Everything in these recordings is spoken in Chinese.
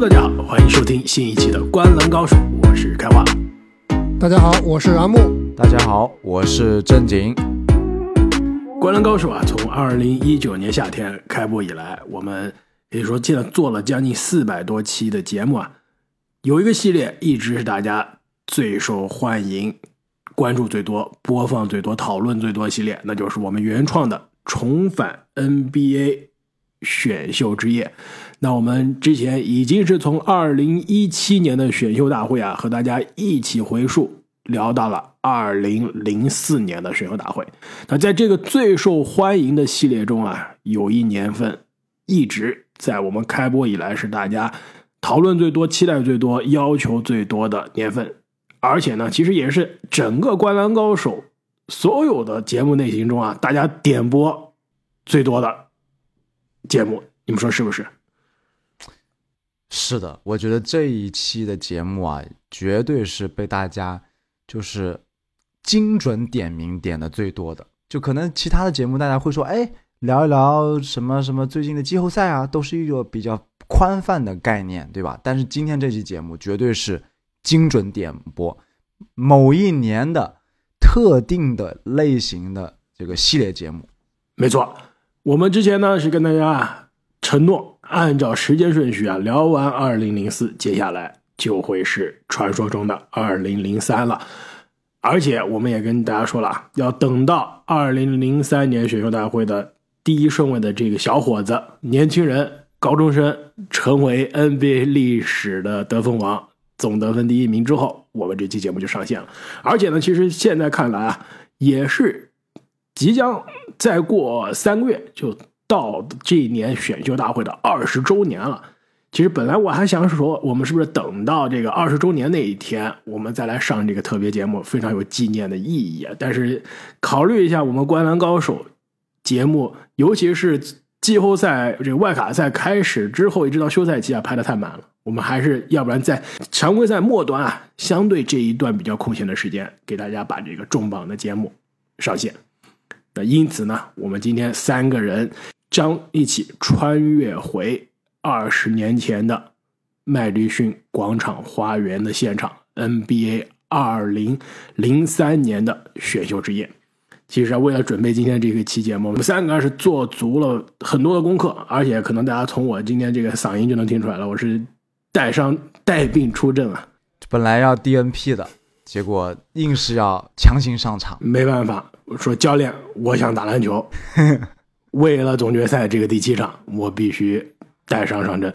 Hello，大家好，欢迎收听新一期的《观澜高手》，我是开花。大家好，我是阿木。大家好，我是正经。《观澜高手》啊，从二零一九年夏天开播以来，我们可以说现在做了将近四百多期的节目啊。有一个系列一直是大家最受欢迎、关注最多、播放最多、讨论最多系列，那就是我们原创的《重返 NBA 选秀之夜》。那我们之前已经是从二零一七年的选秀大会啊，和大家一起回溯聊到了二零零四年的选秀大会。那在这个最受欢迎的系列中啊，有一年份一直在我们开播以来是大家讨论最多、期待最多、要求最多的年份，而且呢，其实也是整个《灌篮高手》所有的节目类型中啊，大家点播最多的节目。你们说是不是？是的，我觉得这一期的节目啊，绝对是被大家就是精准点名点的最多的。就可能其他的节目，大家会说，哎，聊一聊什么什么最近的季后赛啊，都是一个比较宽泛的概念，对吧？但是今天这期节目绝对是精准点播某一年的特定的类型的这个系列节目。没错，我们之前呢是跟大家承诺。按照时间顺序啊，聊完二零零四，接下来就会是传说中的二零零三了。而且我们也跟大家说了，要等到二零零三年选秀大会的第一顺位的这个小伙子、年轻人、高中生成为 NBA 历史的得分王、总得分第一名之后，我们这期节目就上线了。而且呢，其实现在看来啊，也是即将再过三个月就。到这一年选秀大会的二十周年了，其实本来我还想说，我们是不是等到这个二十周年那一天，我们再来上这个特别节目，非常有纪念的意义啊。但是考虑一下，我们《灌篮高手》节目，尤其是季后赛这个外卡赛开始之后，一直到休赛期啊，排的太满了，我们还是要不然在常规赛末端啊，相对这一段比较空闲的时间，给大家把这个重磅的节目上线。那因此呢，我们今天三个人。将一起穿越回二十年前的麦迪逊广场花园的现场，NBA 二零零三年的选秀之夜。其实啊，为了准备今天这个期节目，我们三个是做足了很多的功课，而且可能大家从我今天这个嗓音就能听出来了，我是带伤带病出阵啊。本来要 DNP 的，结果硬是要强行上场，没办法，我说教练，我想打篮球。为了总决赛这个第七场，我必须带伤上阵。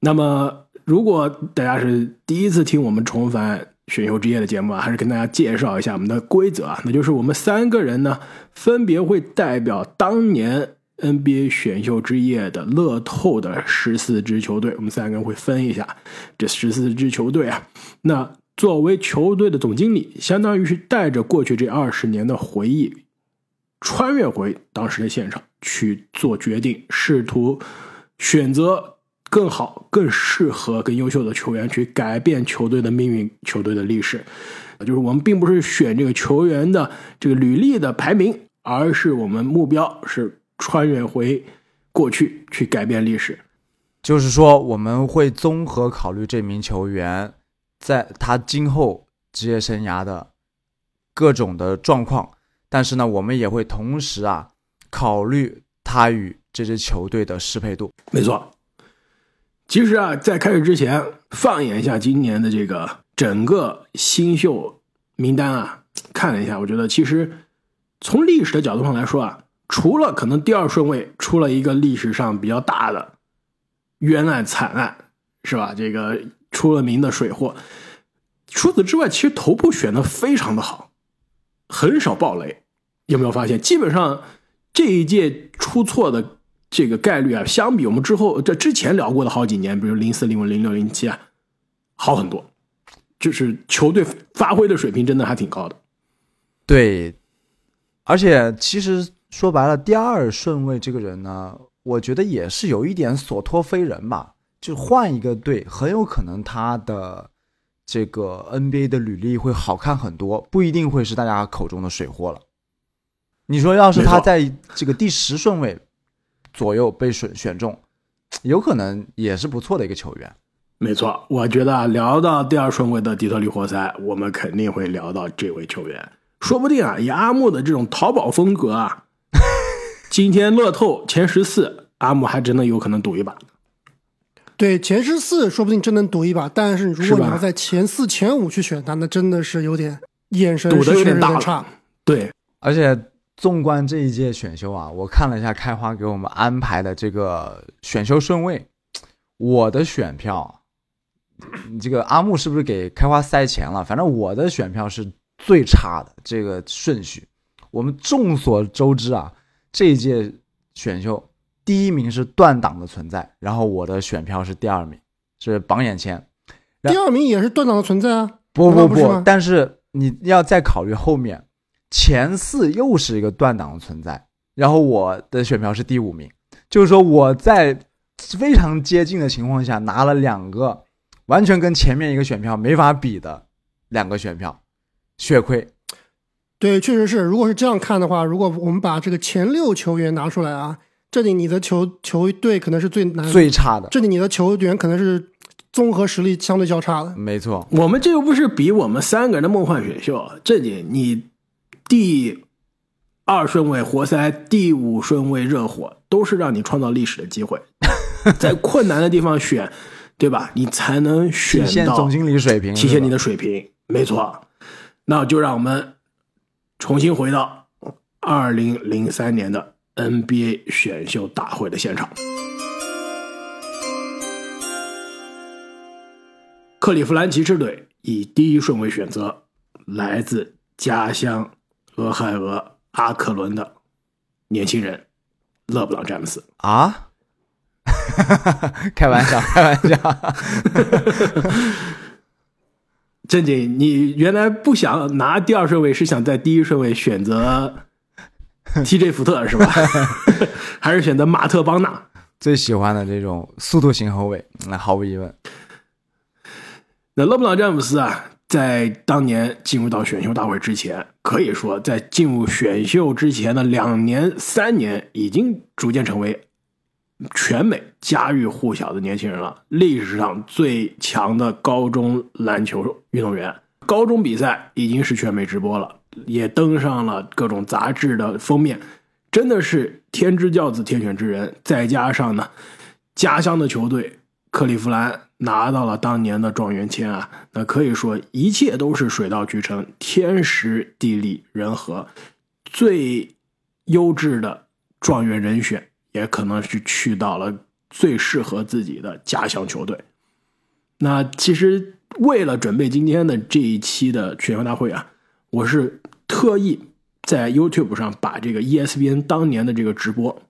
那么，如果大家是第一次听我们重返选秀之夜的节目啊，还是跟大家介绍一下我们的规则啊，那就是我们三个人呢，分别会代表当年 NBA 选秀之夜的乐透的十四支球队，我们三个人会分一下这十四支球队啊。那作为球队的总经理，相当于是带着过去这二十年的回忆。穿越回当时的现场去做决定，试图选择更好、更适合、更优秀的球员，去改变球队的命运、球队的历史。就是我们并不是选这个球员的这个履历的排名，而是我们目标是穿越回过去去改变历史。就是说，我们会综合考虑这名球员在他今后职业生涯的各种的状况。但是呢，我们也会同时啊考虑他与这支球队的适配度。没错，其实啊，在开始之前，放眼一下今年的这个整个新秀名单啊，看了一下，我觉得其实从历史的角度上来说啊，除了可能第二顺位出了一个历史上比较大的冤案惨案，是吧？这个出了名的水货，除此之外，其实头部选的非常的好。很少爆雷，有没有发现？基本上这一届出错的这个概率啊，相比我们之后这之前聊过的好几年，比如零四、零五、零六、零七啊，好很多。就是球队发挥的水平真的还挺高的。对，而且其实说白了，第二顺位这个人呢，我觉得也是有一点所托非人吧。就换一个队，很有可能他的。这个 NBA 的履历会好看很多，不一定会是大家口中的水货了。你说，要是他在这个第十顺位左右被选选中，有可能也是不错的一个球员。没错，我觉得啊，聊到第二顺位的底特律活塞，我们肯定会聊到这位球员。说不定啊，以阿木的这种淘宝风格啊，今天乐透前十四，阿木还真的有可能赌一把。对，前十四说不定真能赌一把，但是如果你要在前四、前五去选他，那真的是有点眼神赌的有点大差。对，而且纵观这一届选秀啊，我看了一下开花给我们安排的这个选秀顺位，我的选票，你这个阿木是不是给开花塞钱了？反正我的选票是最差的这个顺序。我们众所周知啊，这一届选秀第一名是断档的存在，然后我的选票是第二名，是榜眼签。第二名也是断档的存在啊，不不不但是你要再考虑后面前四又是一个断档的存在，然后我的选票是第五名，就是说我在非常接近的情况下拿了两个完全跟前面一个选票没法比的两个选票，血亏。对，确实是。如果是这样看的话，如果我们把这个前六球员拿出来啊，这里你的球球队可能是最难，最差的，这里你的球员可能是综合实力相对较差的。没错，我们这又不是比我们三个人的梦幻选秀，这里你第二顺位活塞，第五顺位热火，都是让你创造历史的机会，在困难的地方选，对吧？你才能选到体现总经理水平，体现你的水平，没错。那就让我们重新回到二零零三年的 NBA 选秀大会的现场。克利夫兰骑士队以第一顺位选择来自家乡俄亥俄阿克伦的年轻人勒布朗詹姆斯。啊，开玩笑，开玩笑。正经，你原来不想拿第二顺位，是想在第一顺位选择 TJ 福特是吧？还是选择马特邦纳？最喜欢的这种速度型后卫，那毫无疑问，那勒布朗詹姆斯啊，在当年进入到选秀大会之前，可以说在进入选秀之前的两年、三年，已经逐渐成为全美家喻户晓的年轻人了。历史上最强的高中篮球运动员，高中比赛已经是全美直播了，也登上了各种杂志的封面，真的是天之骄子、天选之人。再加上呢，家乡的球队克利夫兰拿到了当年的状元签啊，那可以说一切都是水到渠成，天时地利人和，最优质的状元人选，也可能是去到了最适合自己的家乡球队。那其实为了准备今天的这一期的选秀大会啊，我是特意在 YouTube 上把这个 E ESPN 当年的这个直播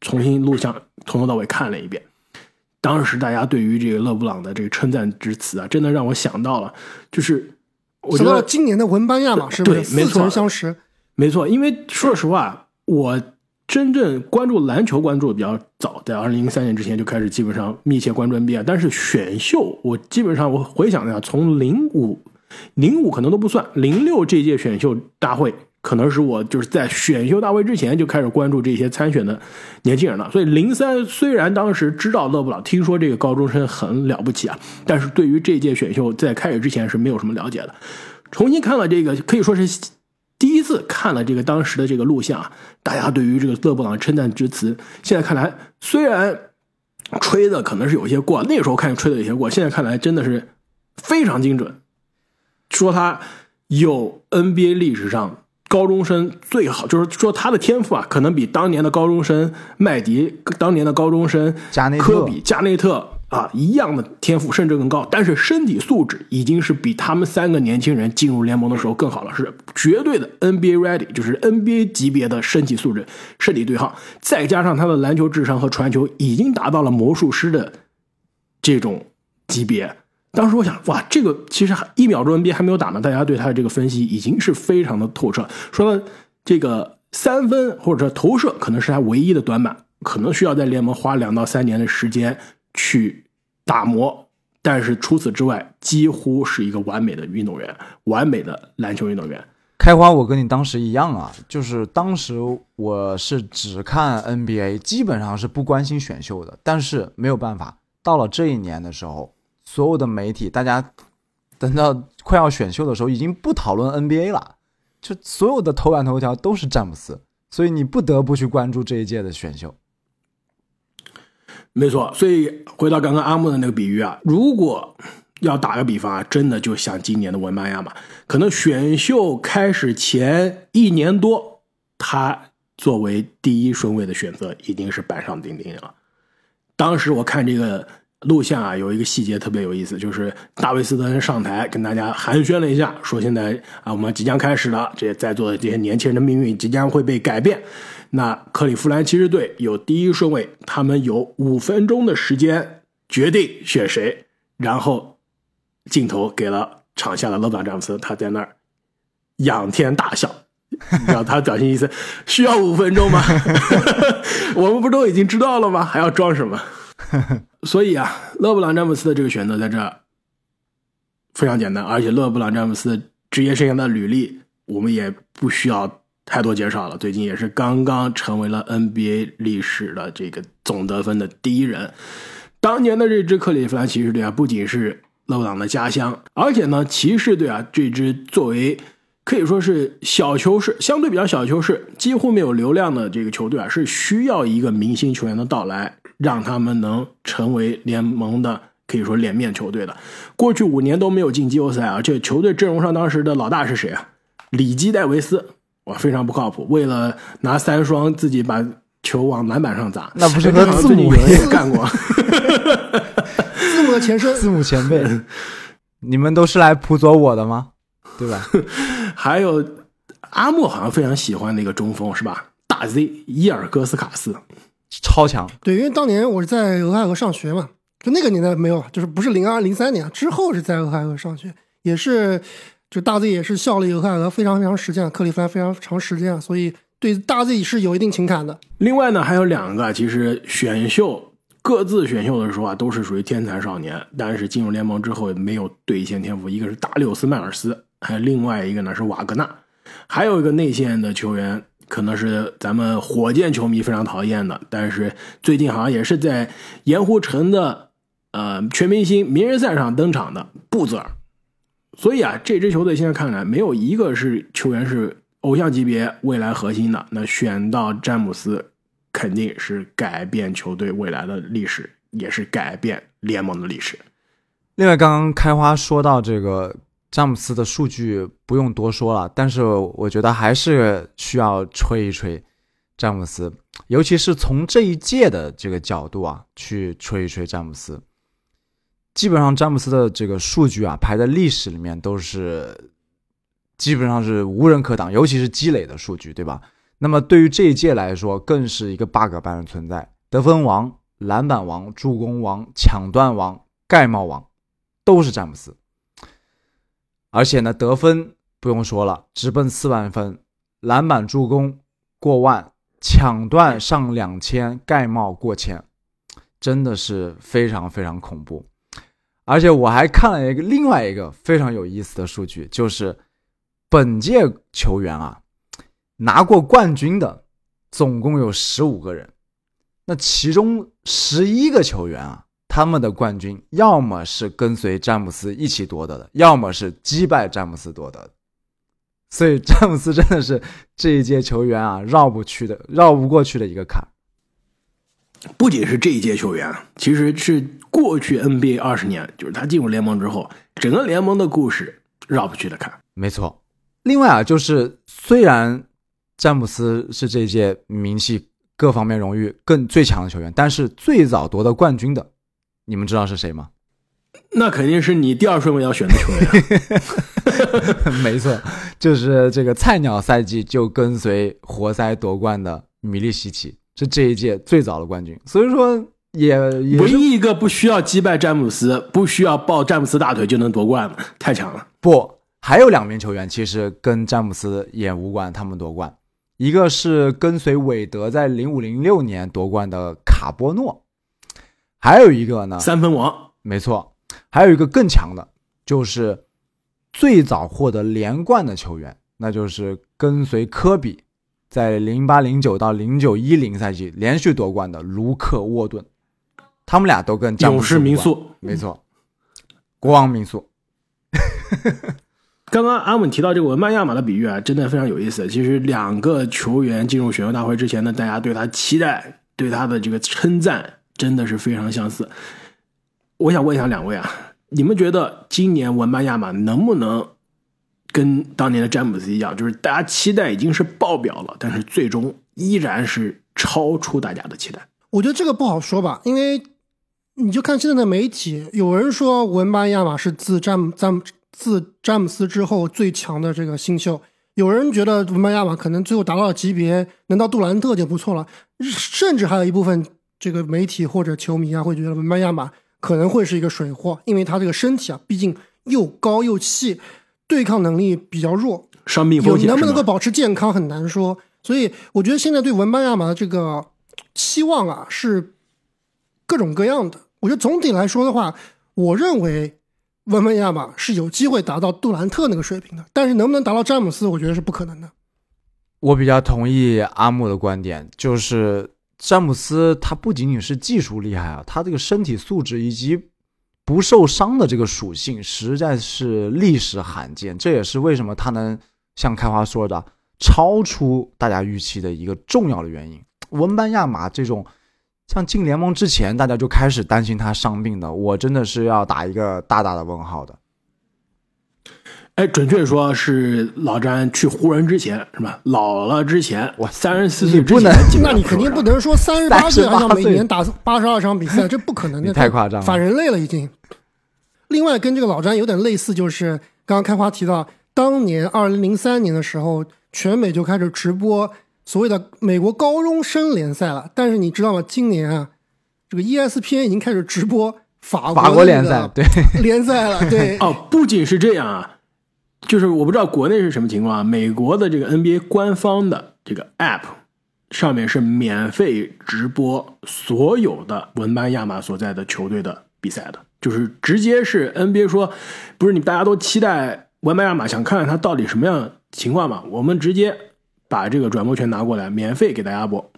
重新录像，从头到尾看了一遍。当时大家对于这个勒布朗的这个称赞之词啊，真的让我想到了，就是我觉得今年的文班亚马是不是似对没错曾相识？没错，因为说实话，我真正关注篮球关注的比较早，在二零零三年之前就开始基本上密切关注 NBA，但是选秀我基本上我回想一下，从零五零五可能都不算，零六这届选秀大会可能是我就是在选秀大会之前就开始关注这些参选的年轻人了。所以零三虽然当时知道勒布朗，听说这个高中生很了不起啊，但是对于这届选秀在开始之前是没有什么了解的。重新看了这个，可以说是第一次看了这个当时的这个录像啊，大家对于这个勒布朗称赞之词，现在看来虽然吹的可能是有些过，那时候看吹的有些过，现在看来真的是非常精准。说他有 NBA 历史上高中生最好，就是说他的天赋啊，可能比当年的高中生麦迪、当年的高中生加内特科比、加内特啊一样的天赋，甚至更高。但是身体素质已经是比他们三个年轻人进入联盟的时候更好了，是绝对的 NBA ready，就是 NBA 级别的身体素质、身体对抗，再加上他的篮球智商和传球已经达到了魔术师的这种级别。当时我想，哇，这个其实一秒钟 NBA 还没有打呢，大家对他的这个分析已经是非常的透彻。说了这个三分或者投射可能是他唯一的短板，可能需要在联盟花两到三年的时间去打磨。但是除此之外，几乎是一个完美的运动员，完美的篮球运动员。开花，我跟你当时一样啊，就是当时我是只看 NBA，基本上是不关心选秀的。但是没有办法，到了这一年的时候，所有的媒体，大家等到快要选秀的时候，已经不讨论 NBA 了，就所有的头版头条都是詹姆斯，所以你不得不去关注这一届的选秀。没错，所以回到刚刚阿木的那个比喻啊，如果要打个比方啊，真的就像今年的文班亚马，可能选秀开始前一年多，他作为第一顺位的选择已经是板上钉钉了。当时我看这个录像啊，有一个细节特别有意思，就是大卫斯特上台跟大家寒暄了一下，说现在啊，我们即将开始了，这些在座的这些年轻人的命运即将会被改变。那克利夫兰骑士队有第一顺位，他们有五分钟的时间决定选谁，然后镜头给了场下的勒布朗詹姆斯，他在那儿仰天大笑，然后他表情意思需要五分钟吗？我们不都已经知道了吗？还要装什么？所以啊，勒布朗詹姆斯的这个选择在这非常简单，而且勒布朗詹姆斯职业生涯的履历，我们也不需要。太多介绍了，最近也是刚刚成为了 NBA 历史的这个总得分的第一人。当年的这支克利夫兰骑士队啊，不仅是勒布朗的家乡，而且呢，骑士队啊这支作为可以说是小球市，相对比较小球市，几乎没有流量的这个球队啊，是需要一个明星球员的到来，让他们能成为联盟的可以说脸面球队的。过去五年都没有进季后赛啊，这球队阵容上当时的老大是谁啊？里基戴维斯。哇，非常不靠谱！为了拿三双，自己把球往篮板上砸，那不是 和字母也干过？字母的前身，字母前辈，你们都是来辅佐我的吗？对吧？还有阿莫好像非常喜欢那个中锋是吧？大 Z 伊尔戈斯卡斯，超强。对，因为当年我是在俄亥俄上学嘛，就那个年代没有，就是不是零二零三年之后是在俄亥俄上学，也是。就大 Z 也是效力俄亥俄非常非常时间，克利夫兰非常长时间，所以对大 Z 是有一定情感的。另外呢，还有两个，其实选秀各自选秀的时候啊，都是属于天才少年，但是进入联盟之后没有兑现天赋。一个是大六斯迈尔斯，还有另外一个呢是瓦格纳，还有一个内线的球员，可能是咱们火箭球迷非常讨厌的，但是最近好像也是在盐湖城的呃全明星名人赛上登场的布泽尔。所以啊，这支球队现在看来没有一个是球员是偶像级别未来核心的。那选到詹姆斯，肯定是改变球队未来的历史，也是改变联盟的历史。另外，刚刚开花说到这个詹姆斯的数据不用多说了，但是我觉得还是需要吹一吹詹姆斯，尤其是从这一届的这个角度啊，去吹一吹詹姆斯。基本上詹姆斯的这个数据啊，排在历史里面都是基本上是无人可挡，尤其是积累的数据，对吧？那么对于这一届来说，更是一个 bug 般的存在。得分王、篮板王、助攻王、抢断王、盖帽王，都是詹姆斯。而且呢，得分不用说了，直奔四万分；篮板、助攻过万；抢断上两千；盖帽过千，真的是非常非常恐怖。而且我还看了一个另外一个非常有意思的数据，就是本届球员啊拿过冠军的总共有十五个人，那其中十一个球员啊，他们的冠军要么是跟随詹姆斯一起夺得的，要么是击败詹姆斯夺得的。所以詹姆斯真的是这一届球员啊绕不去的、绕不过去的一个坎。不仅是这一届球员，其实是过去 NBA 二十年，就是他进入联盟之后，整个联盟的故事绕不去的坎。没错。另外啊，就是虽然詹姆斯是这届名气各方面荣誉更最强的球员，但是最早夺得冠军的，你们知道是谁吗？那肯定是你第二顺位要选的球员。没错，就是这个菜鸟赛季就跟随活塞夺冠的米利西奇。是这一届最早的冠军，所以说也唯一一个不需要击败詹姆斯，不需要抱詹姆斯大腿就能夺冠的，太强了。不，还有两名球员其实跟詹姆斯也无关，他们夺冠，一个是跟随韦德在零五零六年夺冠的卡波诺，还有一个呢，三分王，没错，还有一个更强的，就是最早获得连冠的球员，那就是跟随科比在零八零九到零九一零赛季连续夺冠的卢克沃顿，他们俩都跟詹姆勇士民宿。没错，国王民宿。刚刚阿稳提到这个文班亚马的比喻啊，真的非常有意思。其实两个球员进入选秀大会之前呢，大家对他期待、对他的这个称赞，真的是非常相似。我想问一下两位啊，你们觉得今年文班亚马能不能跟当年的詹姆斯一样，就是大家期待已经是爆表了，但是最终依然是超出大家的期待？我觉得这个不好说吧，因为你就看现在的媒体，有人说文班亚马是自詹姆詹自詹姆斯之后最强的这个新秀，有人觉得文班亚马可能最后达到了级别，能到杜兰特就不错了，甚至还有一部分这个媒体或者球迷啊会觉得文班亚马可能会是一个水货，因为他这个身体啊，毕竟又高又细，对抗能力比较弱，伤病有风险能不能够保持健康很难说。所以我觉得现在对文班亚马的这个期望啊是各种各样的。我觉得总体来说的话，我认为文班亚马是有机会达到杜兰特那个水平的，但是能不能达到詹姆斯，我觉得是不可能的。我比较同意阿木的观点，就是詹姆斯他不仅仅是技术厉害啊，他这个身体素质以及不受伤的这个属性实在是历史罕见，这也是为什么他能像开花说的超出大家预期的一个重要的原因。文班亚马这种像进联盟之前大家就开始担心他伤病的，我真的是要打一个大大的问号的。哎，准确说是老詹去湖人之前是吧？老了之前，我三十四岁之前那你肯定不能说三十八岁还想每年打八十二场比赛，这不可能的，太夸张了反人类了已经。另外，跟这个老詹有点类似，就是刚刚开花提到，当年二零零三年的时候，全美就开始直播所谓的美国高中生联赛了。但是你知道吗？今年啊，这个 ESPN 已经开始直播法国法国联赛了对联赛了，对。哦，不仅是这样啊，就是我不知道国内是什么情况啊。美国的这个 NBA 官方的这个 App 上面是免费直播所有的文班亚马所在的球队的比赛的，就是直接是 NBA 说，不是你大家都期待文班亚马，想看看他到底什么样情况嘛？我们直接把这个转播权拿过来，免费给大家播。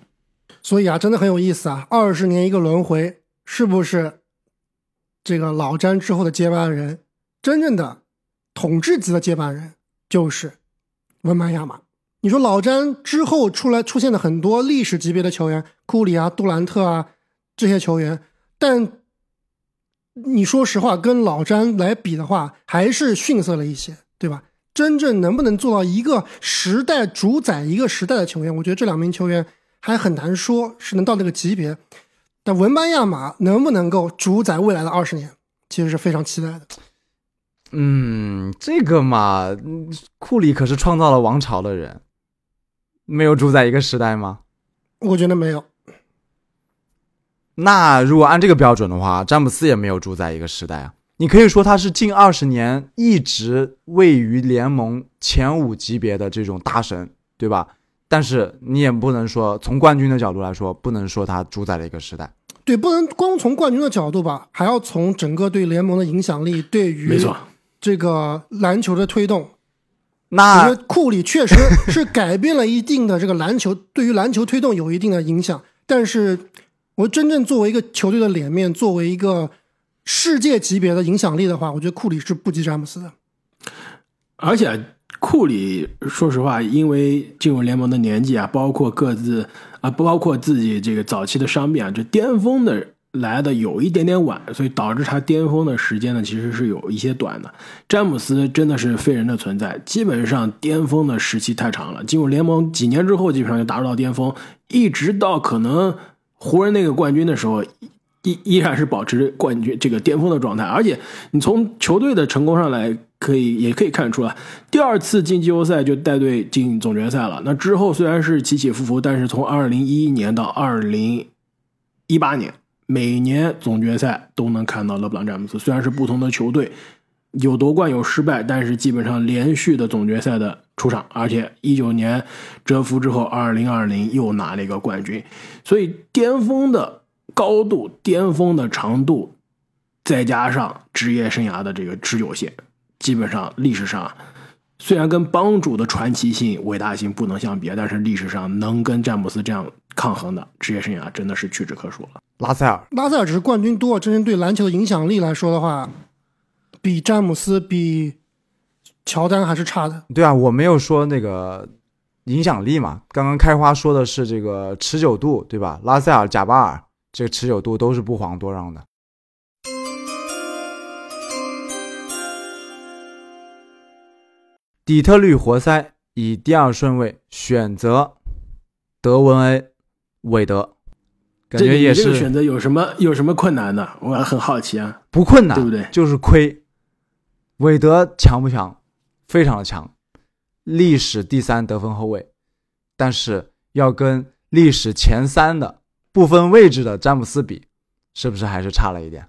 所以啊，真的很有意思啊！二十年一个轮回，是不是这个老詹之后的接班人，真正的统治级的接班人就是文班亚马？你说老詹之后出来出现的很多历史级别的球员，库里啊、杜兰特啊这些球员，但你说实话，跟老詹来比的话，还是逊色了一些，对吧？真正能不能做到一个时代主宰一个时代的球员，我觉得这两名球员还很难说是能到那个级别。但文班亚马能不能够主宰未来的二十年，其实是非常期待的。嗯，这个嘛，嗯库里可是创造了王朝的人，没有主宰一个时代吗？我觉得没有，那如果按这个标准的话，詹姆斯也没有主宰一个时代啊。你可以说他是近二十年一直位于联盟前五级别的这种大神，对吧？但是你也不能说从冠军的角度来说，不能说他主宰了一个时代。对，不能光从冠军的角度吧，还要从整个对联盟的影响力，对于没错，这个篮球的推动。我那觉得库里确实 是改变了一定的这个篮球，对于篮球推动有一定的影响。但是，我真正作为一个球队的脸面，作为一个世界级别的影响力的话，我觉得库里是不及詹姆斯的。而且库里说实话，因为进入联盟的年纪啊，包括各自啊，包括自己这个早期的伤病啊，这巅峰的来的有一点点晚，所以导致他巅峰的时间呢，其实是有一些短的。詹姆斯真的是非人的存在，基本上巅峰的时期太长了，进入联盟几年之后，基本上就达不到巅峰，一直到可能湖人那个冠军的时候。依依然是保持冠军这个巅峰的状态，而且你从球队的成功上来，可以也可以看出来，第二次进季后赛就带队进总决赛了。那之后虽然是起起伏伏，但是从二零一一年到二零一八年，每年总决赛都能看到勒布朗詹姆斯。虽然是不同的球队，有夺冠有失败，但是基本上连续的总决赛的出场，而且一九年蛰伏之后，二零二零又拿了一个冠军，所以巅峰的。高度、巅峰的长度，再加上职业生涯的这个持久性，基本上历史上虽然跟帮主的传奇性、伟大性不能相比，但是历史上能跟詹姆斯这样抗衡的职业生涯真的是屈指可数了。拉塞尔，拉塞尔只是冠军多，真正对篮球的影响力来说的话，比詹姆斯、比乔丹还是差的。对啊，我没有说那个影响力嘛，刚刚开花说的是这个持久度，对吧？拉塞尔、贾巴尔这个持久度都是不遑多让的。底特律活塞以第二顺位选择德文 A 韦德，感觉也是这个选择有什么有什么困难的？我很好奇啊。不困难，对不对就是亏。韦德强不强？非常的强，历史第三得分后卫，但是要跟历史前三的不分位置的詹姆斯比，是不是还是差了一点？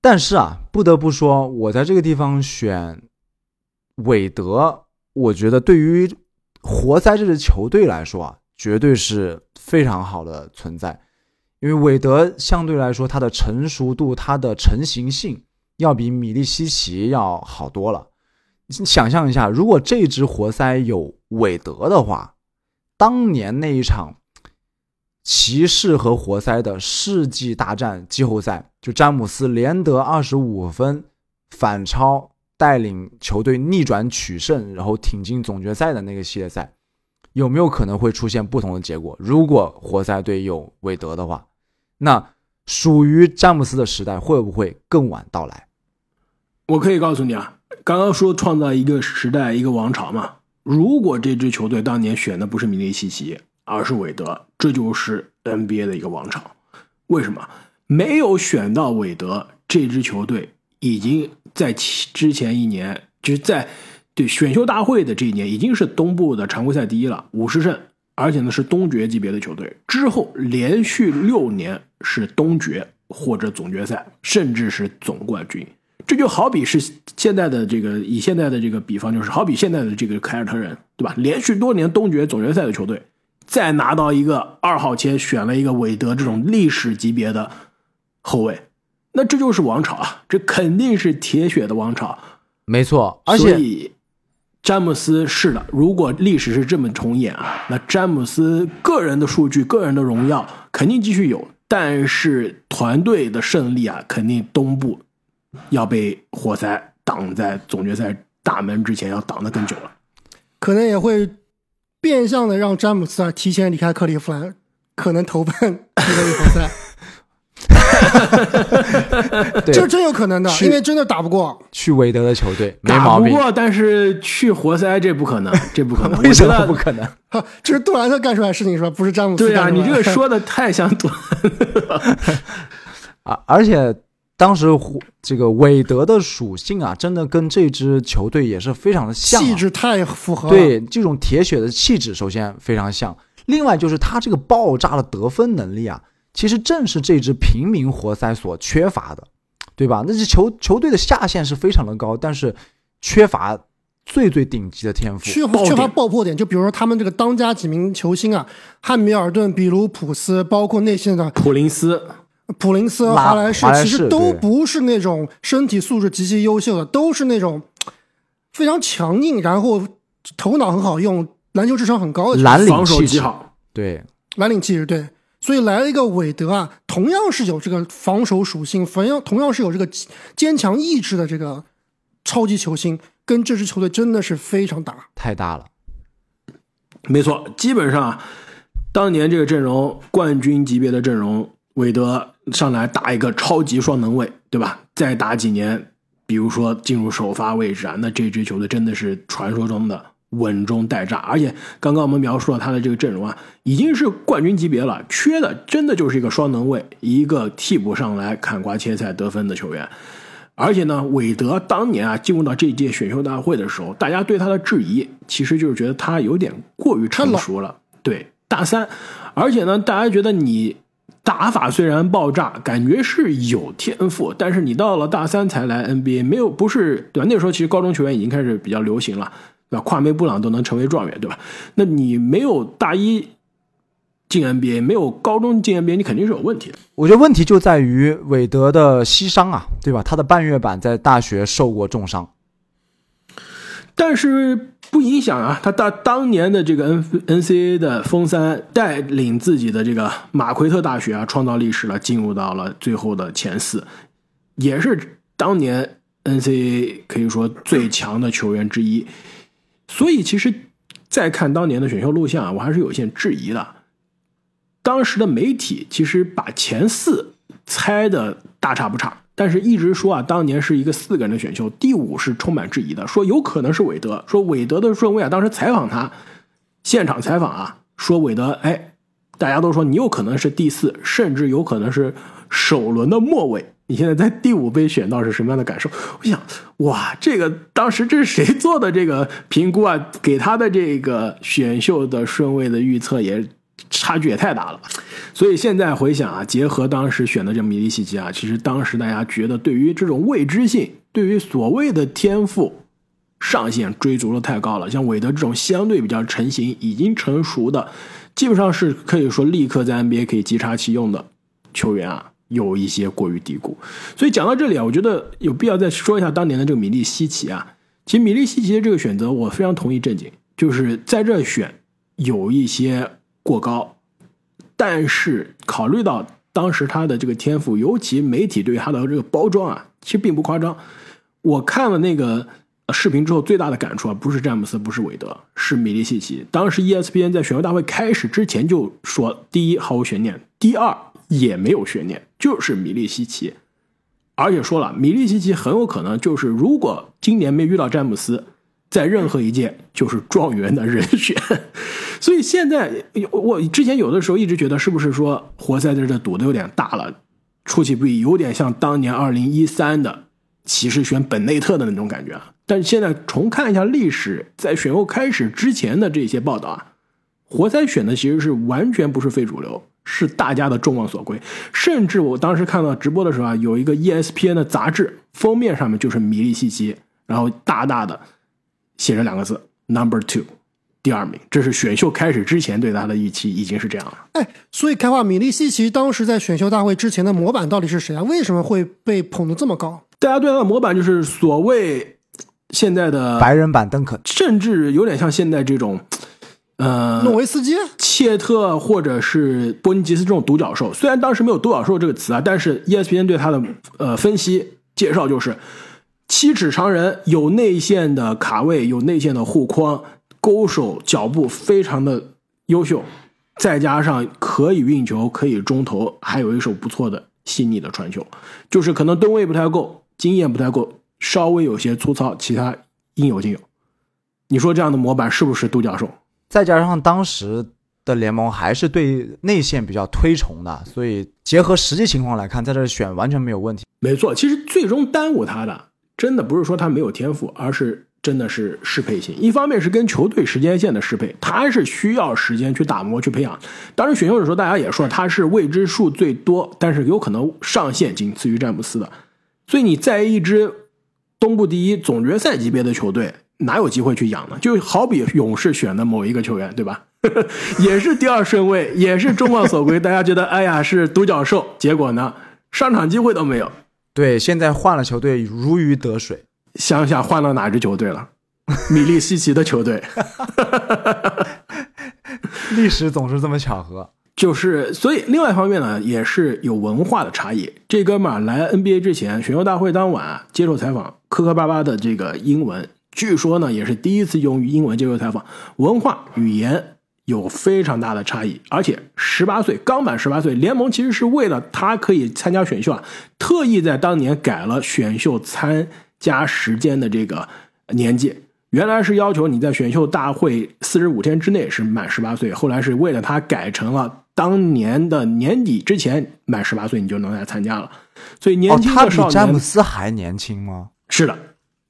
但是啊，不得不说，我在这个地方选韦德，我觉得对于活塞这支球队来说啊，绝对是非常好的存在。因为韦德相对来说，他的成熟度、他的成型性要比米利西奇要好多了。你想象一下，如果这支活塞有韦德的话，当年那一场骑士和活塞的世纪大战季后赛，就詹姆斯连得二十五分，反超带领球队逆转取胜，然后挺进总决赛的那个系列赛，有没有可能会出现不同的结果？如果活塞队有韦德的话，那属于詹姆斯的时代会不会更晚到来？我可以告诉你啊，刚刚说创造一个时代、一个王朝嘛。如果这支球队当年选的不是米利西奇，而是韦德，这就是 NBA 的一个王朝。为什么？没有选到韦德，这支球队已经在之前一年，就是在对选秀大会的这一年，已经是东部的常规赛第一了，五十胜，而且呢是东决级别的球队。之后连续六年是东决或者总决赛，甚至是总冠军。这就好比是现在的这个，以现在的这个比方，就是好比现在的这个凯尔特人，对吧？连续多年东决、总决赛的球队，再拿到一个二号签，选了一个韦德这种历史级别的后卫，那这就是王朝啊！这肯定是铁血的王朝。没错，而且詹姆斯是的，如果历史是这么重演啊，那詹姆斯个人的数据、个人的荣耀肯定继续有，但是团队的胜利啊，肯定东部要被活塞挡在总决赛大门之前，要挡得更久了。可能也会变相的让詹姆斯啊提前离开克利夫兰，可能投奔底特律活塞，对这真有可能的，因为真的打不过。去韦德的球队没毛病，不过，但是去活塞这不可能，这不可能。为什么不可能？哈，这是杜兰特干出来的事情是吧？不是詹姆斯对啊。你这个说的太像杜啊，而且当时胡这个韦德的属性啊，真的跟这支球队也是非常的像、啊，气质太符合了。对这种铁血的气质，首先非常像。另外就是他这个爆炸的得分能力啊，其实正是这支平民活塞所缺乏的，对吧？那支球球队的下限是非常的高，但是缺乏最最顶级的天赋。缺乏缺乏爆破点，就比如说他们这个当家几名球星啊，汉密尔顿、比卢普斯，包括内线的普林斯，普林斯、拉华莱士其实都不是那种身体素质极其优秀的，都是那种非常强硬，然后头脑很好用，篮球智商很高的蓝领防守气质，极好。对，蓝领气质，对。所以来了一个韦德啊，同样是有这个防守属性，同样同样是有这个坚强意志的这个超级球星，跟这支球队真的是非常搭。太大了。没错，基本上当年这个阵容，冠军级别的阵容，韦德上来打一个超级双能卫，对吧？再打几年，比如说进入首发位置啊，那这支球队真的是传说中的稳中带炸。而且刚刚我们描述了他的这个阵容啊，已经是冠军级别了，缺的真的就是一个双能卫，一个替补上来砍瓜切菜得分的球员。而且呢，韦德当年啊进入到这届选秀大会的时候，大家对他的质疑，其实就是觉得他有点过于成熟了。对，大三，而且呢，大家觉得你打法虽然爆炸，感觉是有天赋，但是你到了大三才来 NBA，没有不是对吧？那时候其实高中球员已经开始比较流行了，对吧？跨梅布朗都能成为状元，对吧？那你没有大一进 NBA，没有高中进 NBA，你肯定是有问题的。我觉得问题就在于韦德的膝伤啊，对吧？他的半月板在大学受过重伤，但是不影响啊，他当当年的这个 N NCAA 的封三带领自己的这个马奎特大学啊，创造历史了，进入到了最后的前四，也是当年 NCAA 可以说最强的球员之一。所以其实再看当年的选秀录像啊，我还是有些质疑的。当时的媒体其实把前四猜的大差不差。但是一直说啊，当年是一个四个人的选秀，第五是充满质疑的，说有可能是韦德，说韦德的顺位啊，当时采访他，现场采访啊，说韦德，哎，大家都说你有可能是第四，甚至有可能是首轮的末位，你现在在第五被选到是什么样的感受？我想，哇，这个当时这是谁做的这个评估啊？给他的这个选秀的顺位的预测也。差距也太大了，所以现在回想啊，结合当时选的这米利西奇啊，其实当时大家觉得对于这种未知性，对于所谓的天赋上限追逐的太高了。像韦德这种相对比较成型、已经成熟的，基本上是可以说立刻在 NBA 可以即插即用的球员啊，有一些过于低估。所以讲到这里啊，我觉得有必要再说一下当年的这个米利西奇啊。其实米利西奇的这个选择，我非常同意正经，就是在这选有一些。过高，但是考虑到当时他的这个天赋，尤其媒体对他的这个包装啊，其实并不夸张。我看了那个视频之后，最大的感触啊，不是詹姆斯，不是韦德，是米利西奇。当时 ESPN 在选秀大会开始之前就说，第一毫无悬念，第二也没有悬念，就是米利西奇。而且说了，米利西奇很有可能就是，如果今年没遇到詹姆斯。在任何一届就是状元的人选，所以现在我之前有的时候一直觉得是不是说活塞在这赌的有点大了，出其不意，有点像当年二零一三的骑士选本内特的那种感觉啊。但是现在重看一下历史，在选秀开始之前的这些报道啊，活塞选的其实是完全不是非主流，是大家的众望所归。甚至我当时看到直播的时候啊，有一个 ESPN 的杂志封面上面就是米利西奇，然后大大的。写着两个字，Number Two，第二名。这是选秀开始之前对他的预期已经是这样了。哎，所以开话，米利西奇当时在选秀大会之前的模板到底是谁啊？为什么会被捧得这么高？大家对他的模板就是所谓现在的白人版邓肯，甚至有点像现在这种，呃，诺维斯基、切特或者是波尼吉斯这种独角兽。虽然当时没有独角兽这个词啊，但是 ESPN 对他的呃分析介绍就是。七尺长人，有内线的卡位，有内线的护框，勾手脚步非常的优秀，再加上可以运球，可以中投，还有一手不错的细腻的传球，就是可能吨位不太够，经验不太够，稍微有些粗糙，其他应有尽有。你说这样的模板是不是独角兽？再加上当时的联盟还是对内线比较推崇的，所以结合实际情况来看，在这选完全没有问题。没错，其实最终耽误他的。真的不是说他没有天赋，而是真的是适配性。一方面是跟球队时间线的适配，他是需要时间去打磨、去培养。当时选秀的时候，大家也说他是未知数最多，但是有可能上限仅次于詹姆斯的。所以你在一支东部第一总决赛级别的球队，哪有机会去养呢？就好比勇士选的某一个球员，对吧？也是第二顺位，也是众望所归，大家觉得哎呀是独角兽，结果呢，上场机会都没有。对，现在换了球队如鱼得水。想想换了哪支球队了？米利西奇的球队。历史总是这么巧合。就是，所以另外一方面呢，也是有文化的差异。这哥们儿来 NBA 之前，选秀大会当晚接受采访，磕磕巴巴的这个英文，据说呢也是第一次用于英文接受采访，文化语言。有非常大的差异，而且十八岁刚满十八岁，联盟其实是为了他可以参加选秀啊，特意在当年改了选秀参加时间的这个年纪，原来是要求你在选秀大会四十五天之内是满十八岁，后来是为了他改成了当年的年底之前满十八岁你就能来参加了，所以年轻的少年，他比詹姆斯还年轻吗？是的。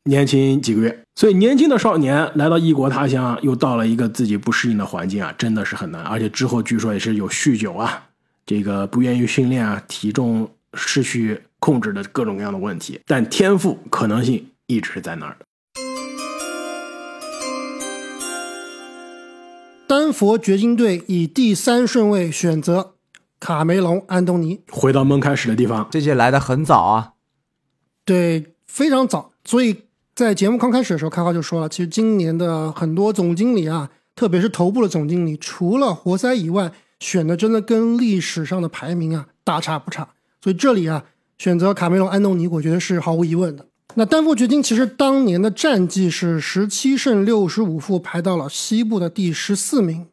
年轻几个月，所以年轻的少年来到异国他乡，又到了一个自己不适应的环境啊，真的是很难。而且之后据说也是有酗酒啊，这个不愿意训练啊，体重失去控制的各种各样的问题。但天赋可能性一直是在那儿的。丹佛掘金队以第三顺位选择卡梅隆·安东尼，回到梦开始的地方。这届来的很早啊，对，非常早。所以在节目刚开始的时候，开花就说了，其实今年的很多总经理啊，特别是头部的总经理，除了活塞以外，选的真的跟历史上的排名啊大差不差。所以这里啊，选择卡梅隆·安东尼，我觉得是毫无疑问的。那丹佛掘金其实当年的战绩是十七胜六十五负，排到了西部的第十四名。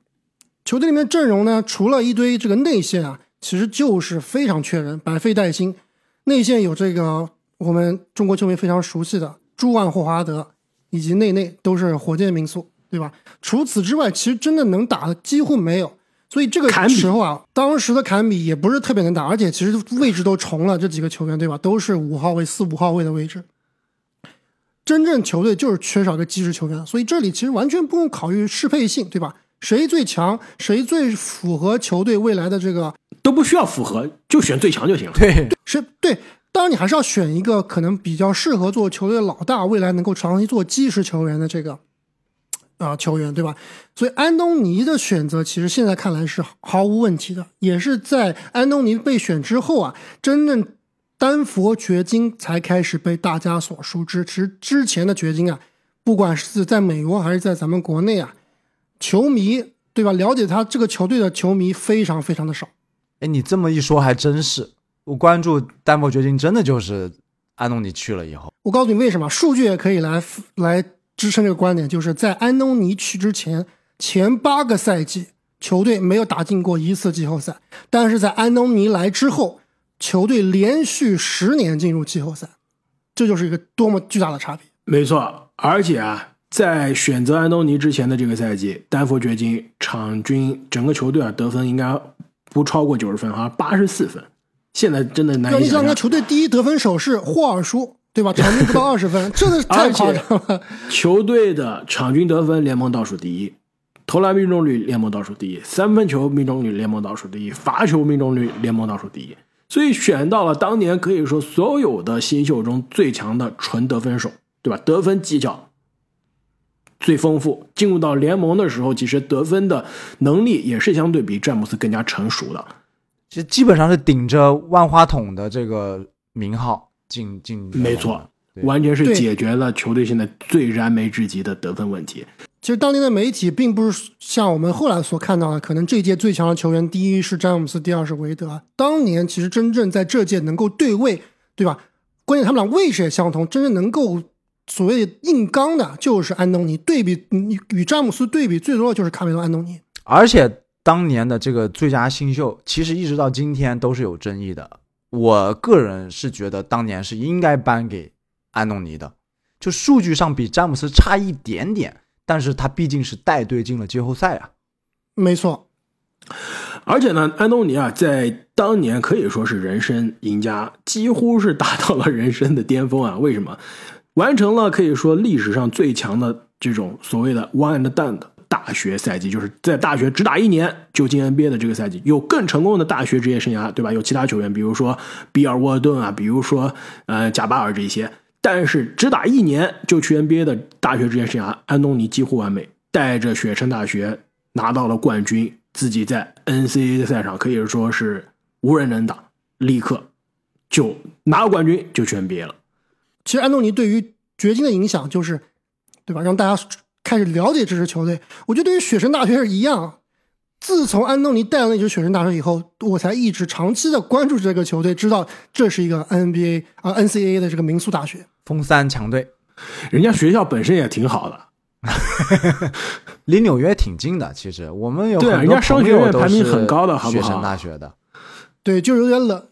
球队里面阵容呢，除了一堆这个内线啊，其实就是非常缺人，百废待兴。内线有这个我们中国球迷非常熟悉的。朱万霍华德以及内内都是火箭民宿，对吧？除此之外，其实真的能打的几乎没有。所以这个时候啊，当时的坎比也不是特别能打，而且其实位置都重了。这几个球员，对吧？都是五号位、四五号位的位置。真正球队就是缺少个基石球员，所以这里其实完全不用考虑适配性，对吧？谁最强，谁最符合球队未来的这个都不需要符合，就选最强就行了。对，是，对。当然，你还是要选一个可能比较适合做球队老大，未来能够长期做基石球员的这个啊球员，对吧？所以安东尼的选择，其实现在看来是毫无问题的。也是在安东尼被选之后啊，真正丹佛掘金才开始被大家所熟知。其实之前的掘金啊，不管是在美国还是在咱们国内啊，球迷对吧？了解他这个球队的球迷非常非常的少。哎，你这么一说，还真是。我关注丹佛掘金，真的就是安东尼去了以后。我告诉你为什么，数据也可以来来支撑这个观点，就是在安东尼去之前，前八个赛季球队没有打进过一次季后赛，但是在安东尼来之后，球队连续十年进入季后赛，这就是一个多么巨大的差别。没错，而且啊，在选择安东尼之前的这个赛季，丹佛掘金场均整个球队啊得分应该不超过九十分，好像八十四分。现在真的难以想象。球队第一得分手是霍尔舒，对吧？场均不到二十分，真的是太夸张了。球队的场均得分联盟倒数第一，投篮命中率联盟倒数第一，三分球命中率联盟倒数第一，罚球命中率联盟倒数第一。所以选到了当年可以说所有的新秀中最强的纯得分手，对吧？得分技巧最丰富，进入到联盟的时候，其实得分的能力也是相对比詹姆斯更加成熟的。其实基本上是顶着万花筒的这个名号进进，没错，完全是解决了球队现在最燃眉之急的得分问题。其实当年的媒体并不是像我们后来所看到的，可能这届最强的球员第一是詹姆斯，第二是韦德。当年其实真正在这届能够对位，对吧？关键他们俩位置也相同，真正能够所谓硬刚的就是安东尼。对比与詹姆斯对比最多的就是卡梅隆·安东尼，而且。当年的这个最佳新秀，其实一直到今天都是有争议的。我个人是觉得当年是应该颁给安东尼的，就数据上比詹姆斯差一点点，但是他毕竟是带队进了季后赛啊。没错，而且呢，安东尼啊，在当年可以说是人生赢家，几乎是达到了人生的巅峰啊。为什么？完成了可以说历史上最强的这种所谓的 one and done 的。大学赛季就是在大学只打一年就进 NBA 的这个赛季，有更成功的大学职业生涯，对吧？有其他球员，比如说比尔沃顿啊，比如说呃贾巴尔这些，但是只打一年就去 NBA 的大学职业生涯，安东尼几乎完美，带着雪城大学拿到了冠军，自己在 NCAA 的赛场可以说是无人能挡，立刻就拿了冠军就去 NBA 了。其实安东尼对于掘金的影响就是，对吧？让大家。开始了解这支球队，我觉得对于雪神大学是一样。自从安东尼带了那支雪神大学以后，我才一直长期的关注这个球队，知道这是一个 NBA 啊 NCAA 的这个民宿大学，封三强队。人家学校本身也挺好的，离纽约挺近的。其实我们有对人家商学院排名很高的，好不好？雪神大学的，对，就有点冷，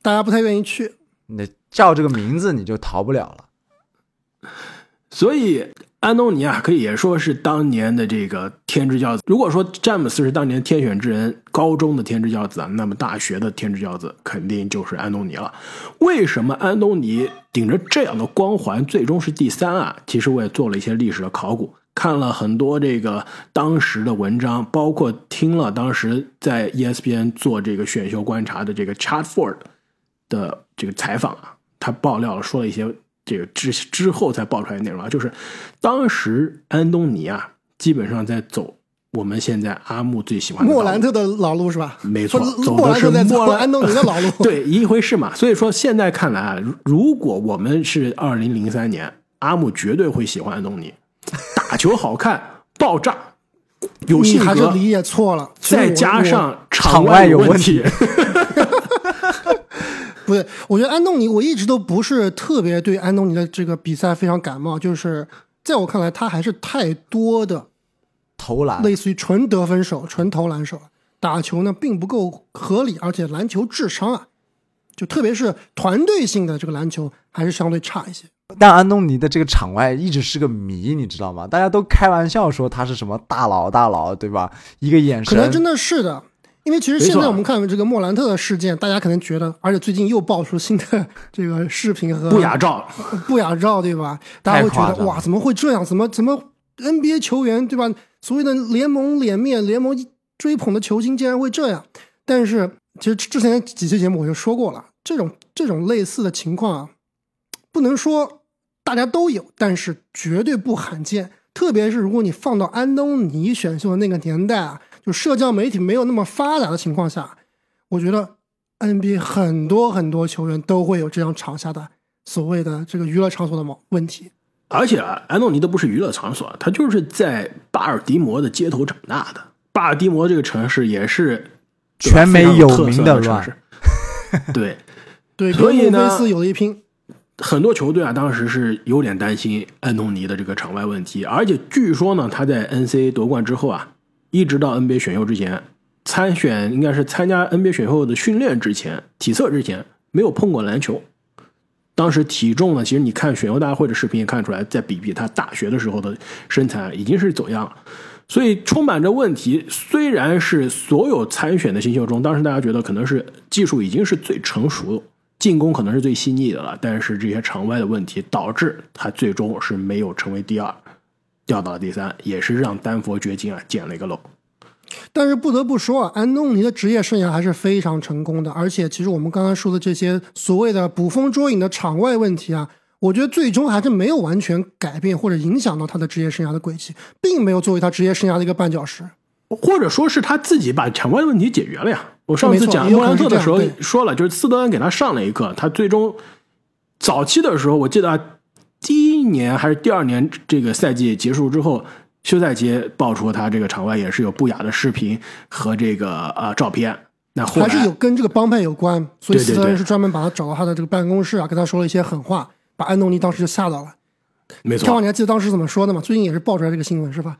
大家不太愿意去。你叫这个名字，你就逃不了了。所以。安东尼啊，可以也说是当年的这个天之骄子。如果说詹姆斯是当年天选之人，高中的天之骄子啊，那么大学的天之骄子肯定就是安东尼了。为什么安东尼顶着这样的光环，最终是第三啊？其实我也做了一些历史的考古，看了很多这个当时的文章，包括听了当时在 ESPN 做这个选秀观察的这个 Chad Ford 的这个采访啊，他爆料了，说了一些。这个之之后才爆出来的内容啊，就是当时安东尼啊，基本上在走我们现在阿木最喜欢莫兰特的老路是吧？没错，走的是莫兰安东尼的老路，对，一回事嘛。所以说现在看来啊，如果我们是二零零三年阿木绝对会喜欢安东尼，打球好看，爆炸，有你性格，还是理解错了。再加上场外外有问问题，不对，我觉得安东尼，我一直都不是特别对安东尼的这个比赛非常感冒，就是在我看来，他还是太多的投篮类似于纯得分手、纯投篮手，打球呢并不够合理，而且篮球智商啊，就特别是团队性的这个篮球还是相对差一些。但安东尼的这个场外一直是个谜，你知道吗？大家都开玩笑说他是什么大佬大佬，对吧？一个眼神，可能真的是的，因为其实现在我们看这个莫兰特的事件，大家可能觉得，而且最近又爆出新的这个视频和不雅照，不雅照，对吧？大家会觉得哇，怎么会这样？怎么怎么 NBA 球员对吧？所谓的联盟脸面、联盟追捧的球星竟然会这样？但是其实之前几期节目我就说过了，这种这种类似的情况啊，不能说大家都有，但是绝对不罕见。特别是如果你放到安东尼选秀的那个年代啊，就社交媒体没有那么发达的情况下，我觉得 NBA 很多很多球员都会有这样场下的所谓的这个娱乐场所的问问题。而且啊，安东尼都不是娱乐场所，他就是在巴尔的摩的街头长大的。巴尔的摩这个城市也是全美有名的城市。对，对，所以呢有的一拼。很多球队啊，当时是有点担心安东尼的这个场外问题，而且据说呢，他在 NCAA 夺冠之后啊，一直到 NBA 选秀之前，参选应该是参加 NBA 选秀的训练之前、体测之前，没有碰过篮球。当时体重呢，其实你看选秀大会的视频也看出来，在比比他大学的时候的身材已经是走样了，所以充满着问题。虽然是所有参选的新秀中，当时大家觉得可能是技术已经是最成熟，进攻可能是最细腻的了，但是这些场外的问题导致他最终是没有成为第二，掉到了第三，也是让丹佛掘金啊捡了一个漏。但是不得不说啊，安东尼的职业生涯还是非常成功的。而且，其实我们刚刚说的这些所谓的捕风捉影的场外问题啊，我觉得最终还是没有完全改变或者影响到他的职业生涯的轨迹，并没有作为他职业生涯的一个绊脚石。或者说是他自己把场外问题解决了呀。我上次讲莫兰特的时候说了，就是斯德恩给他上了一课，他最终早期的时候，我记得啊第一年还是第二年这个赛季结束之后，休赛期爆出他这个场外也是有不雅的视频和这个呃照片。那后来还是有跟这个帮派有关，所以对对对斯特恩是专门把他找到他的这个办公室啊，跟他说了一些狠话，把安东尼当时就吓到了。没错你还记得当时怎么说的吗？最近也是爆出来这个新闻是吧？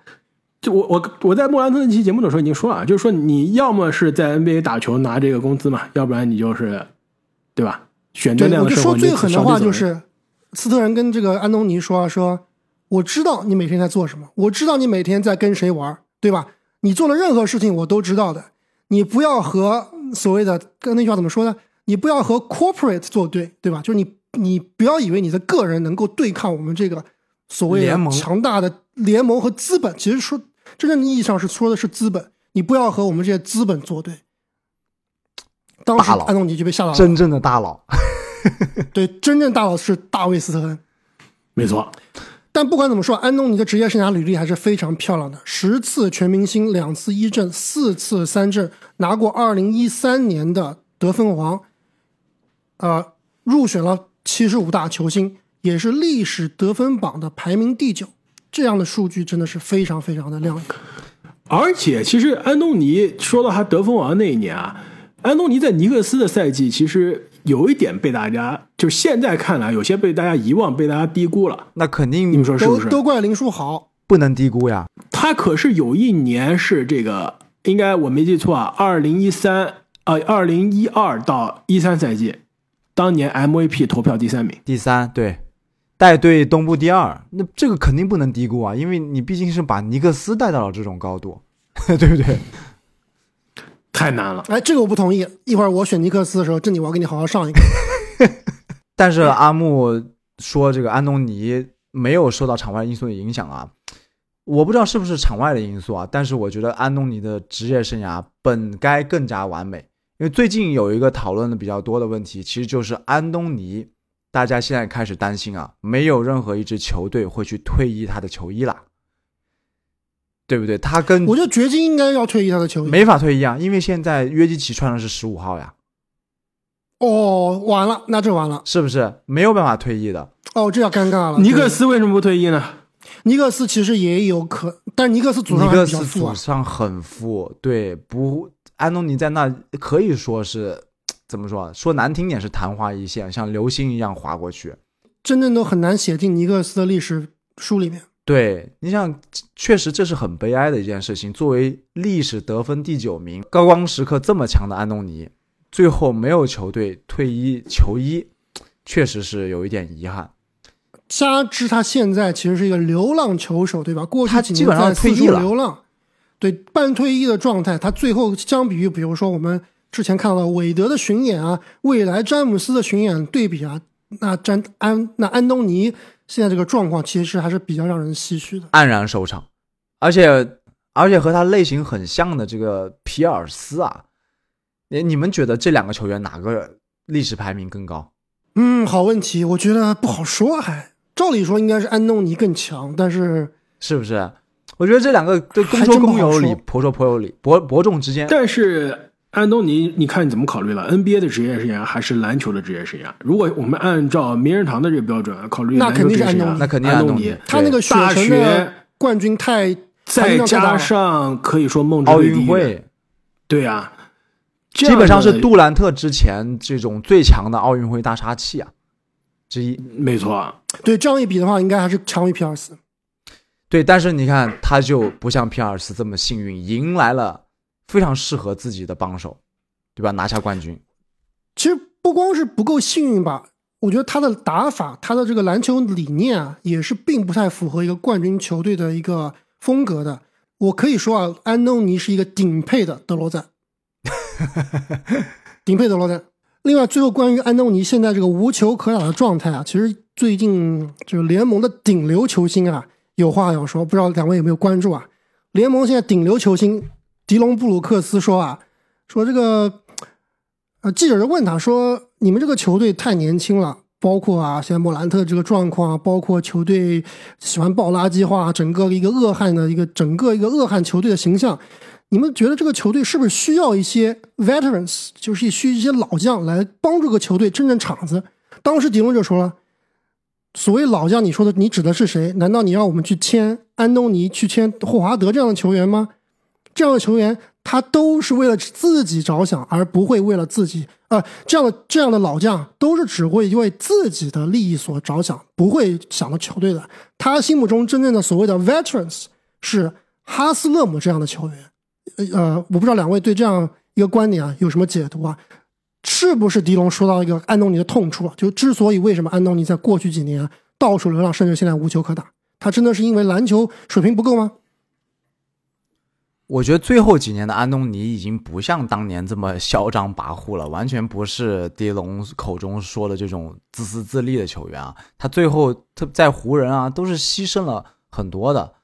就我我我在莫兰特那期节目的时候已经说了，就是说你要么是在 NBA 打球拿这个工资嘛，要不然你就是，对吧？选择对，我就那样的生活，说最狠的话就是，斯特人跟这个安东尼说啊，说我知道你每天在做什么，我知道你每天在跟谁玩，对吧？你做了任何事情我都知道的，你不要和所谓的跟那句话怎么说呢？你不要和 corporate 作对，对吧？就是你你不要以为你的个人能够对抗我们这个所谓的联盟强大的联盟和资本，其实说真正意义上是说的是资本，你不要和我们这些资本作对。当时大佬安东尼就被吓到了，真正的大佬。对，真正大佬是大卫斯特恩。没错，但不管怎么说，安东尼的职业生涯履历还是非常漂亮的，十次全明星，两次一阵，四次三阵，拿过二零一三年的得分王，呃，入选了七十五大球星，也是历史得分榜的排名第九。这样的数据真的是非常非常的亮眼。而且其实安东尼说到他得分王那一年啊，安东尼在尼克斯的赛季其实有一点被大家，就是现在看来有些被大家遗忘、被大家低估了。那肯定你们说是不是？都怪林书豪，不能低估呀。他可是有一年是这个，应该我没记错啊，二零一三呃，二零一二到一三赛季，当年 MVP 投票第三名。第三，对，带队东部第二，那这个肯定不能低估啊，因为你毕竟是把尼克斯带到了这种高度，对不对？太难了，哎，这个我不同意。一会儿我选尼克斯的时候，这里我要给你好好上一个。但是阿木说这个安东尼没有受到场外因素的影响啊，我不知道是不是场外的因素啊，但是我觉得安东尼的职业生涯本该更加完美，因为最近有一个讨论的比较多的问题，其实就是安东尼，大家现在开始担心啊，没有任何一支球队会去退役他的球衣了，对不对？他跟我觉得掘金应该要退役他的球衣。没法退役啊，因为现在约基奇穿的是十五号呀，哦，完了，那这完了。是不是没有办法退役的？哦，这要尴尬了。尼克斯为什么不退役呢？尼克斯其实也有可，但尼克斯祖尼上还克斯祖比较富啊。上很富，对，不，安东尼在那可以说是怎么说？说难听点是昙花一现，像流星一样划过去。真正都很难写进尼克斯的历史书里面。对，你想，确实这是很悲哀的一件事情。作为历史得分第九名、高光时刻这么强的安东尼，最后没有球队退役球衣，确实是有一点遗憾。加之他现在其实是一个流浪球手，对吧？过去几年他基本上在四处退役了流浪，对半退役的状态。他最后相比于，比如说我们之前看到的韦德的巡演啊，未来詹姆斯的巡演对比啊，那詹安那安东尼现在这个状况其实还是比较让人唏嘘的。黯然收场，而且而且和他类型很像的这个皮尔斯啊，你你们觉得这两个球员哪个历史排名更高？嗯，好问题，我觉得不好说，还照理说应该是安东尼更强，但是是不是？我觉得这两个对公说公有理，婆说婆有理，伯伯仲之间。但是安东尼，你看你怎么考虑了？NBA 的职业生涯还是篮球的职业生涯？如果我们按照名人堂的这个标准考虑，那肯定是安东尼那肯定安东尼。他那个雪大学冠军太再加上可以说梦之奥运会对啊，基本上是杜兰特之前这种最强的奥运会大杀器啊之一。没错。对这样一比的话，应该还是强于皮尔斯。对，但是你看，他就不像皮尔斯这么幸运，迎来了非常适合自己的帮手，对吧？拿下冠军。其实不光是不够幸运吧，我觉得他的打法，他的这个篮球理念啊，也是并不太符合一个冠军球队的一个风格的。我可以说啊，安东尼是一个顶配的德罗赞，顶配德罗赞。另外，最后关于安东尼现在这个无球可打的状态啊，其实最近这个联盟的顶流球星啊，有话要说，不知道两位有没有关注啊？联盟现在顶流球星迪隆布鲁克斯说啊，说这个呃，记者就问他说：“你们这个球队太年轻了，包括啊，现在莫兰特这个状况，包括球队喜欢爆垃圾话，整个一个恶汉的一个整个一个恶汉球队的形象，你们觉得这个球队是不是需要一些 veterans，就是需一些老将来帮助个球队撑撑场子？”当时迪隆就说了：“所谓老将，你说的你指的是谁？难道你让我们去签安东尼、去签霍华德这样的球员吗？这样的球员，他都是为了自己着想，而不会为了自己。呃，这样的这样的老将都是只会为自己的利益所着想，不会想到球队的。他心目中真正的所谓的 veterans 是哈斯勒姆这样的球员。呃，我不知道两位对这样一个观点啊有什么解读啊？是不是迪龙说到一个安东尼的痛处了？就之所以为什么安东尼在过去几年到处流浪，甚至现在无球可打，他真的是因为篮球水平不够吗？我觉得最后几年的安东尼已经不像当年这么嚣张跋扈了，完全不是狄龙口中说的这种自私自利的球员啊。他最后他在湖人啊都是牺牲了很多的，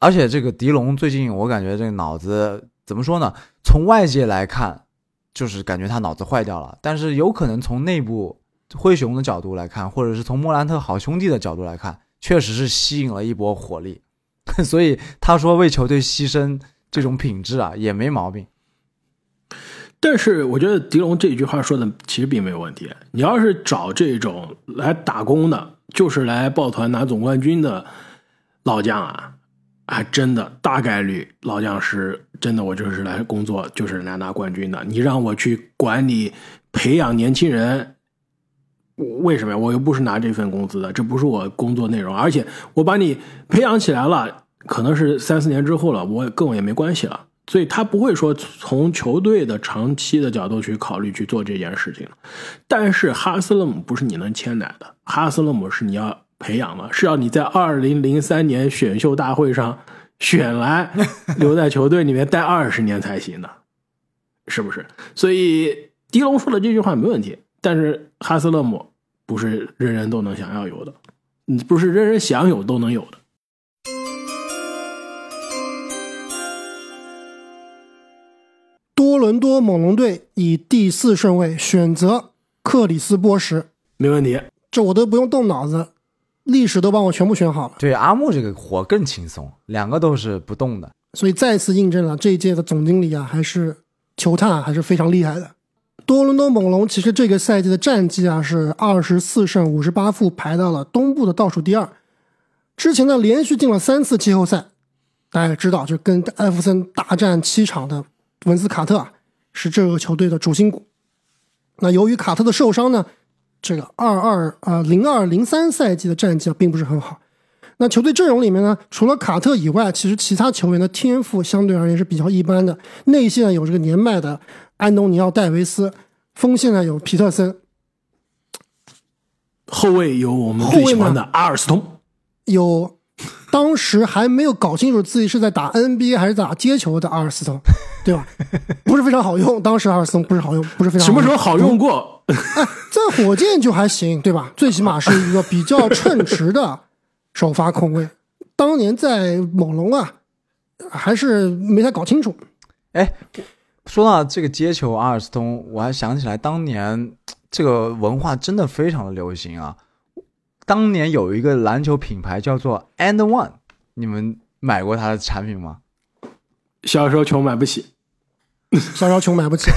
而且这个狄龙最近我感觉这个脑子怎么说呢？从外界来看，就是感觉他脑子坏掉了，但是有可能从内部灰熊的角度来看，或者是从莫兰特好兄弟的角度来看，确实是吸引了一波火力。所以他说为球队牺牲这种品质啊，也没毛病。但是我觉得迪龙这句话说的其实并没有问题。你要是找这种来打工的，就是来抱团拿总冠军的老将啊，还真的大概率老将是真的，我就是来工作，就是来拿冠军的。你让我去管理培养年轻人，为什么呀？我又不是拿这份工资的，这不是我工作内容。而且我把你培养起来了，可能是三四年之后了，我跟我也没关系了。所以他不会说从球队的长期的角度去考虑去做这件事情。但是哈斯勒姆不是你能签来的，哈斯勒姆是你要培养的，是要你在二零零三年选秀大会上选来留在球队里面待二十年才行的，是不是？所以迪龙说的这句话没问题，但是哈斯勒姆不是人人都能想要有的，嗯，不是人人想有都能有的。多伦多猛龙队以第四顺位选择克里斯波什，没问题，这我都不用动脑子，历史都帮我全部选好了，对阿木这个活更轻松，两个都是不动的。所以再次印证了这一届的总经理啊，还是球探啊还是非常厉害的。多伦多猛龙其实这个赛季的战绩啊是二十四胜五十八负，排到了东部的倒数第二。之前呢连续进了三次季后赛，大家也知道，就跟艾弗森大战七场的文斯卡特啊，是这个球队的主心骨。那由于卡特的受伤呢，这个二二呃零二零三赛季的战绩啊并不是很好。那球队阵容里面呢，除了卡特以外，其实其他球员的天赋相对而言是比较一般的。内线有这个年迈的安东尼奥戴维斯，锋线呢有皮特森，后卫有我们最喜欢的阿尔斯通，有当时还没有搞清楚自己是在打 NBA 还是打街球的阿尔斯通，对吧？不是非常好用，当时阿尔斯通不是好用，不是非常什么时候好用过？哎在火箭就还行，对吧？最起码是一个比较称职的首发控卫。当年在猛龙啊，还是没太搞清楚。哎，说到这个接球阿尔斯通，我还想起来当年 这个文化真的非常的流行啊。当年有一个篮球品牌叫做 And One，你们买过它的产品吗？小时候穷买不起，小时候穷买不起。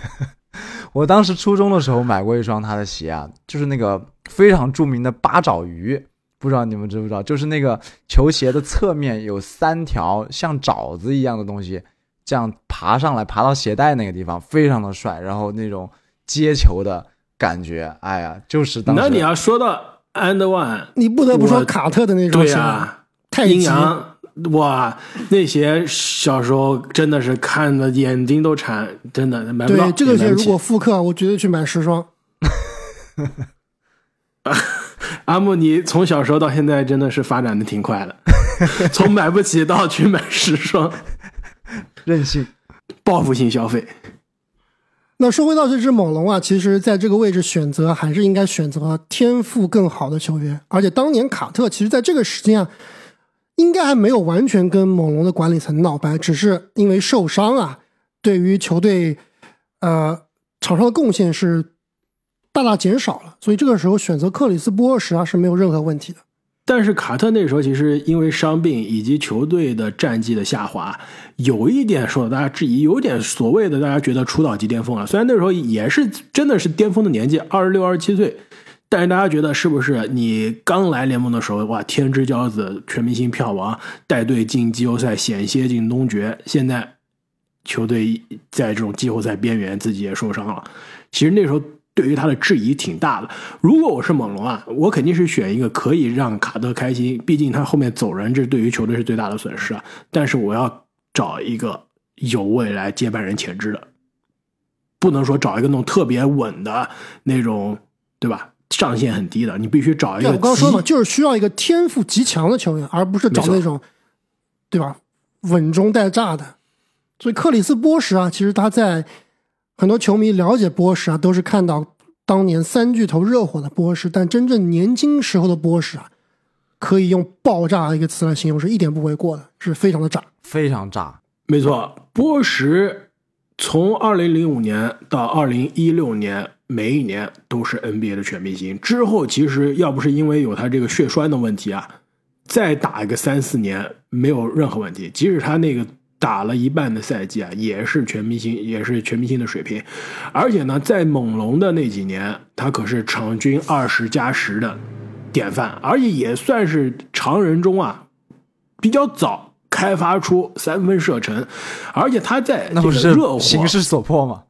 我当时初中的时候买过一双他的鞋啊，就是那个非常著名的八爪鱼，不知道你们知不知道？就是那个球鞋的侧面有三条像爪子一样的东西，这样爬上来，爬到鞋带那个地方，非常的帅。然后那种接球的感觉，哎呀，就是当时。那你要说到 And One，你不得不说卡特的那种对鞋，呀、太极阴阳哇，那鞋小时候真的是看的眼睛都馋，真的买不到。对这个鞋如果复刻，我绝对去买十双。阿木，你从小时候到现在真的是发展的挺快的，从买不起到去买十双，任性。报复性消费。那说回到这只猛龙啊，其实在这个位置选择还是应该选择天赋更好的球员，而且当年卡特其实在这个时间啊，应该还没有完全跟猛龙的管理层闹掰，只是因为受伤啊，对于球队呃场上的贡献是大大减少了，所以这个时候选择克里斯波什啊是没有任何问题的。但是卡特那时候其实因为伤病以及球队的战绩的下滑，有一点受到大家质疑，有点所谓的大家觉得出道即巅峰了。虽然那时候也是真的是巅峰的年纪，二十六、二十七岁，但是大家觉得是不是你刚来联盟的时候，哇，天之骄子，全明星票王，带队进季后赛，险些进东决，现在球队在这种季后赛边缘，自己也受伤了。其实那时候对于他的质疑挺大的。如果我是猛龙啊，我肯定是选一个可以让卡特开心，毕竟他后面走人，这对于球队是最大的损失啊。但是我要找一个有未来接班人潜质的，不能说找一个那种特别稳的那种，对吧？上限很低的，你必须找一对，个我刚刚说嘛，就是需要一个天赋极强的球员，而不是找那种，对吧？稳中带炸的。所以克里斯波什啊，其实他在很多球迷了解波什啊，都是看到当年三巨头热火的波什，但真正年轻时候的波什啊，可以用爆炸一个词来形容，是一点不为过的，是非常的炸。非常炸。没错，波什从二零零五年到二零一六年，每一年都是 NBA 的全明星。之后其实要不是因为有他这个血栓的问题啊，再打一个三四年没有任何问题。即使他那个打了一半的赛季啊，也是全明星，也是全明星的水平。而且呢，在猛龙的那几年，他可是场均二十加十的典范，而且也算是常人中啊比较早开发出三分射程，而且他在这那不是个热火形势所迫嘛？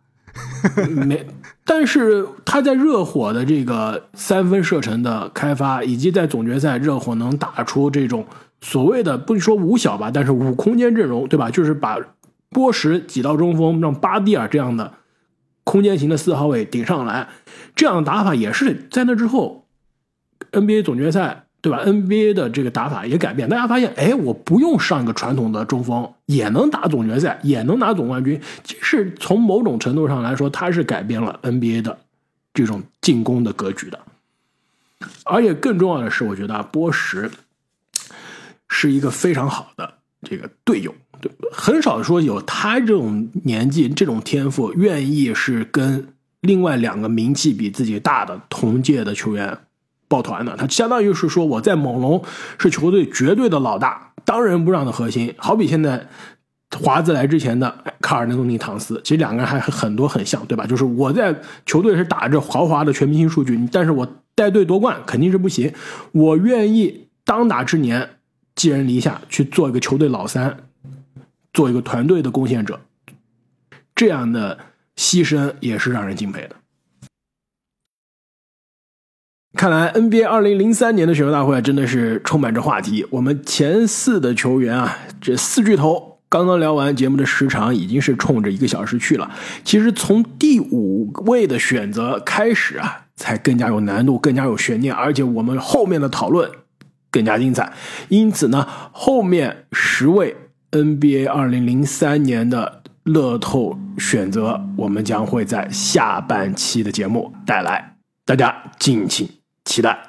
没，但是他在热火的这个三分射程的开发，以及在总决赛热火能打出这种所谓的不说五小吧，但是五空间阵容，对吧？就是把波什挤到中锋，让巴蒂尔这样的空间型的四号位顶上来，这样的打法也是在那之后 NBA 总决赛。对吧？NBA 的这个打法也改变，大家发现，哎，我不用上一个传统的中锋，也能打总决赛，也能拿总冠军。其实从某种程度上来说，它是改变了 NBA 的这种进攻的格局的。而且更重要的是，我觉得，波什是一个非常好的这个队友，对，很少说有他这种年纪、这种天赋，愿意是跟另外两个名气比自己大的同届的球员抱团的。他相当于是说，我在猛龙是球队绝对的老大，当仁不让的核心。好比现在华子来之前的卡尔内东尼唐斯，其实两个人还很多很像，对吧？就是我在球队是打着豪华的全明星数据，但是我带队夺冠肯定是不行。我愿意当打之年寄人篱下，去做一个球队老三，做一个团队的贡献者，这样的牺牲也是让人敬佩的。看来 NBA 二零零三年的选秀大会真的是充满着话题。我们前四的球员啊，这四巨头刚刚聊完，节目的时长已经是冲着一个小时去了。其实从第五位的选择开始啊，才更加有难度，更加有悬念，而且我们后面的讨论更加精彩。因此呢，后面十位 NBA 二零零三年的乐透选择，我们将会在下半期的节目带来，大家敬请。期待。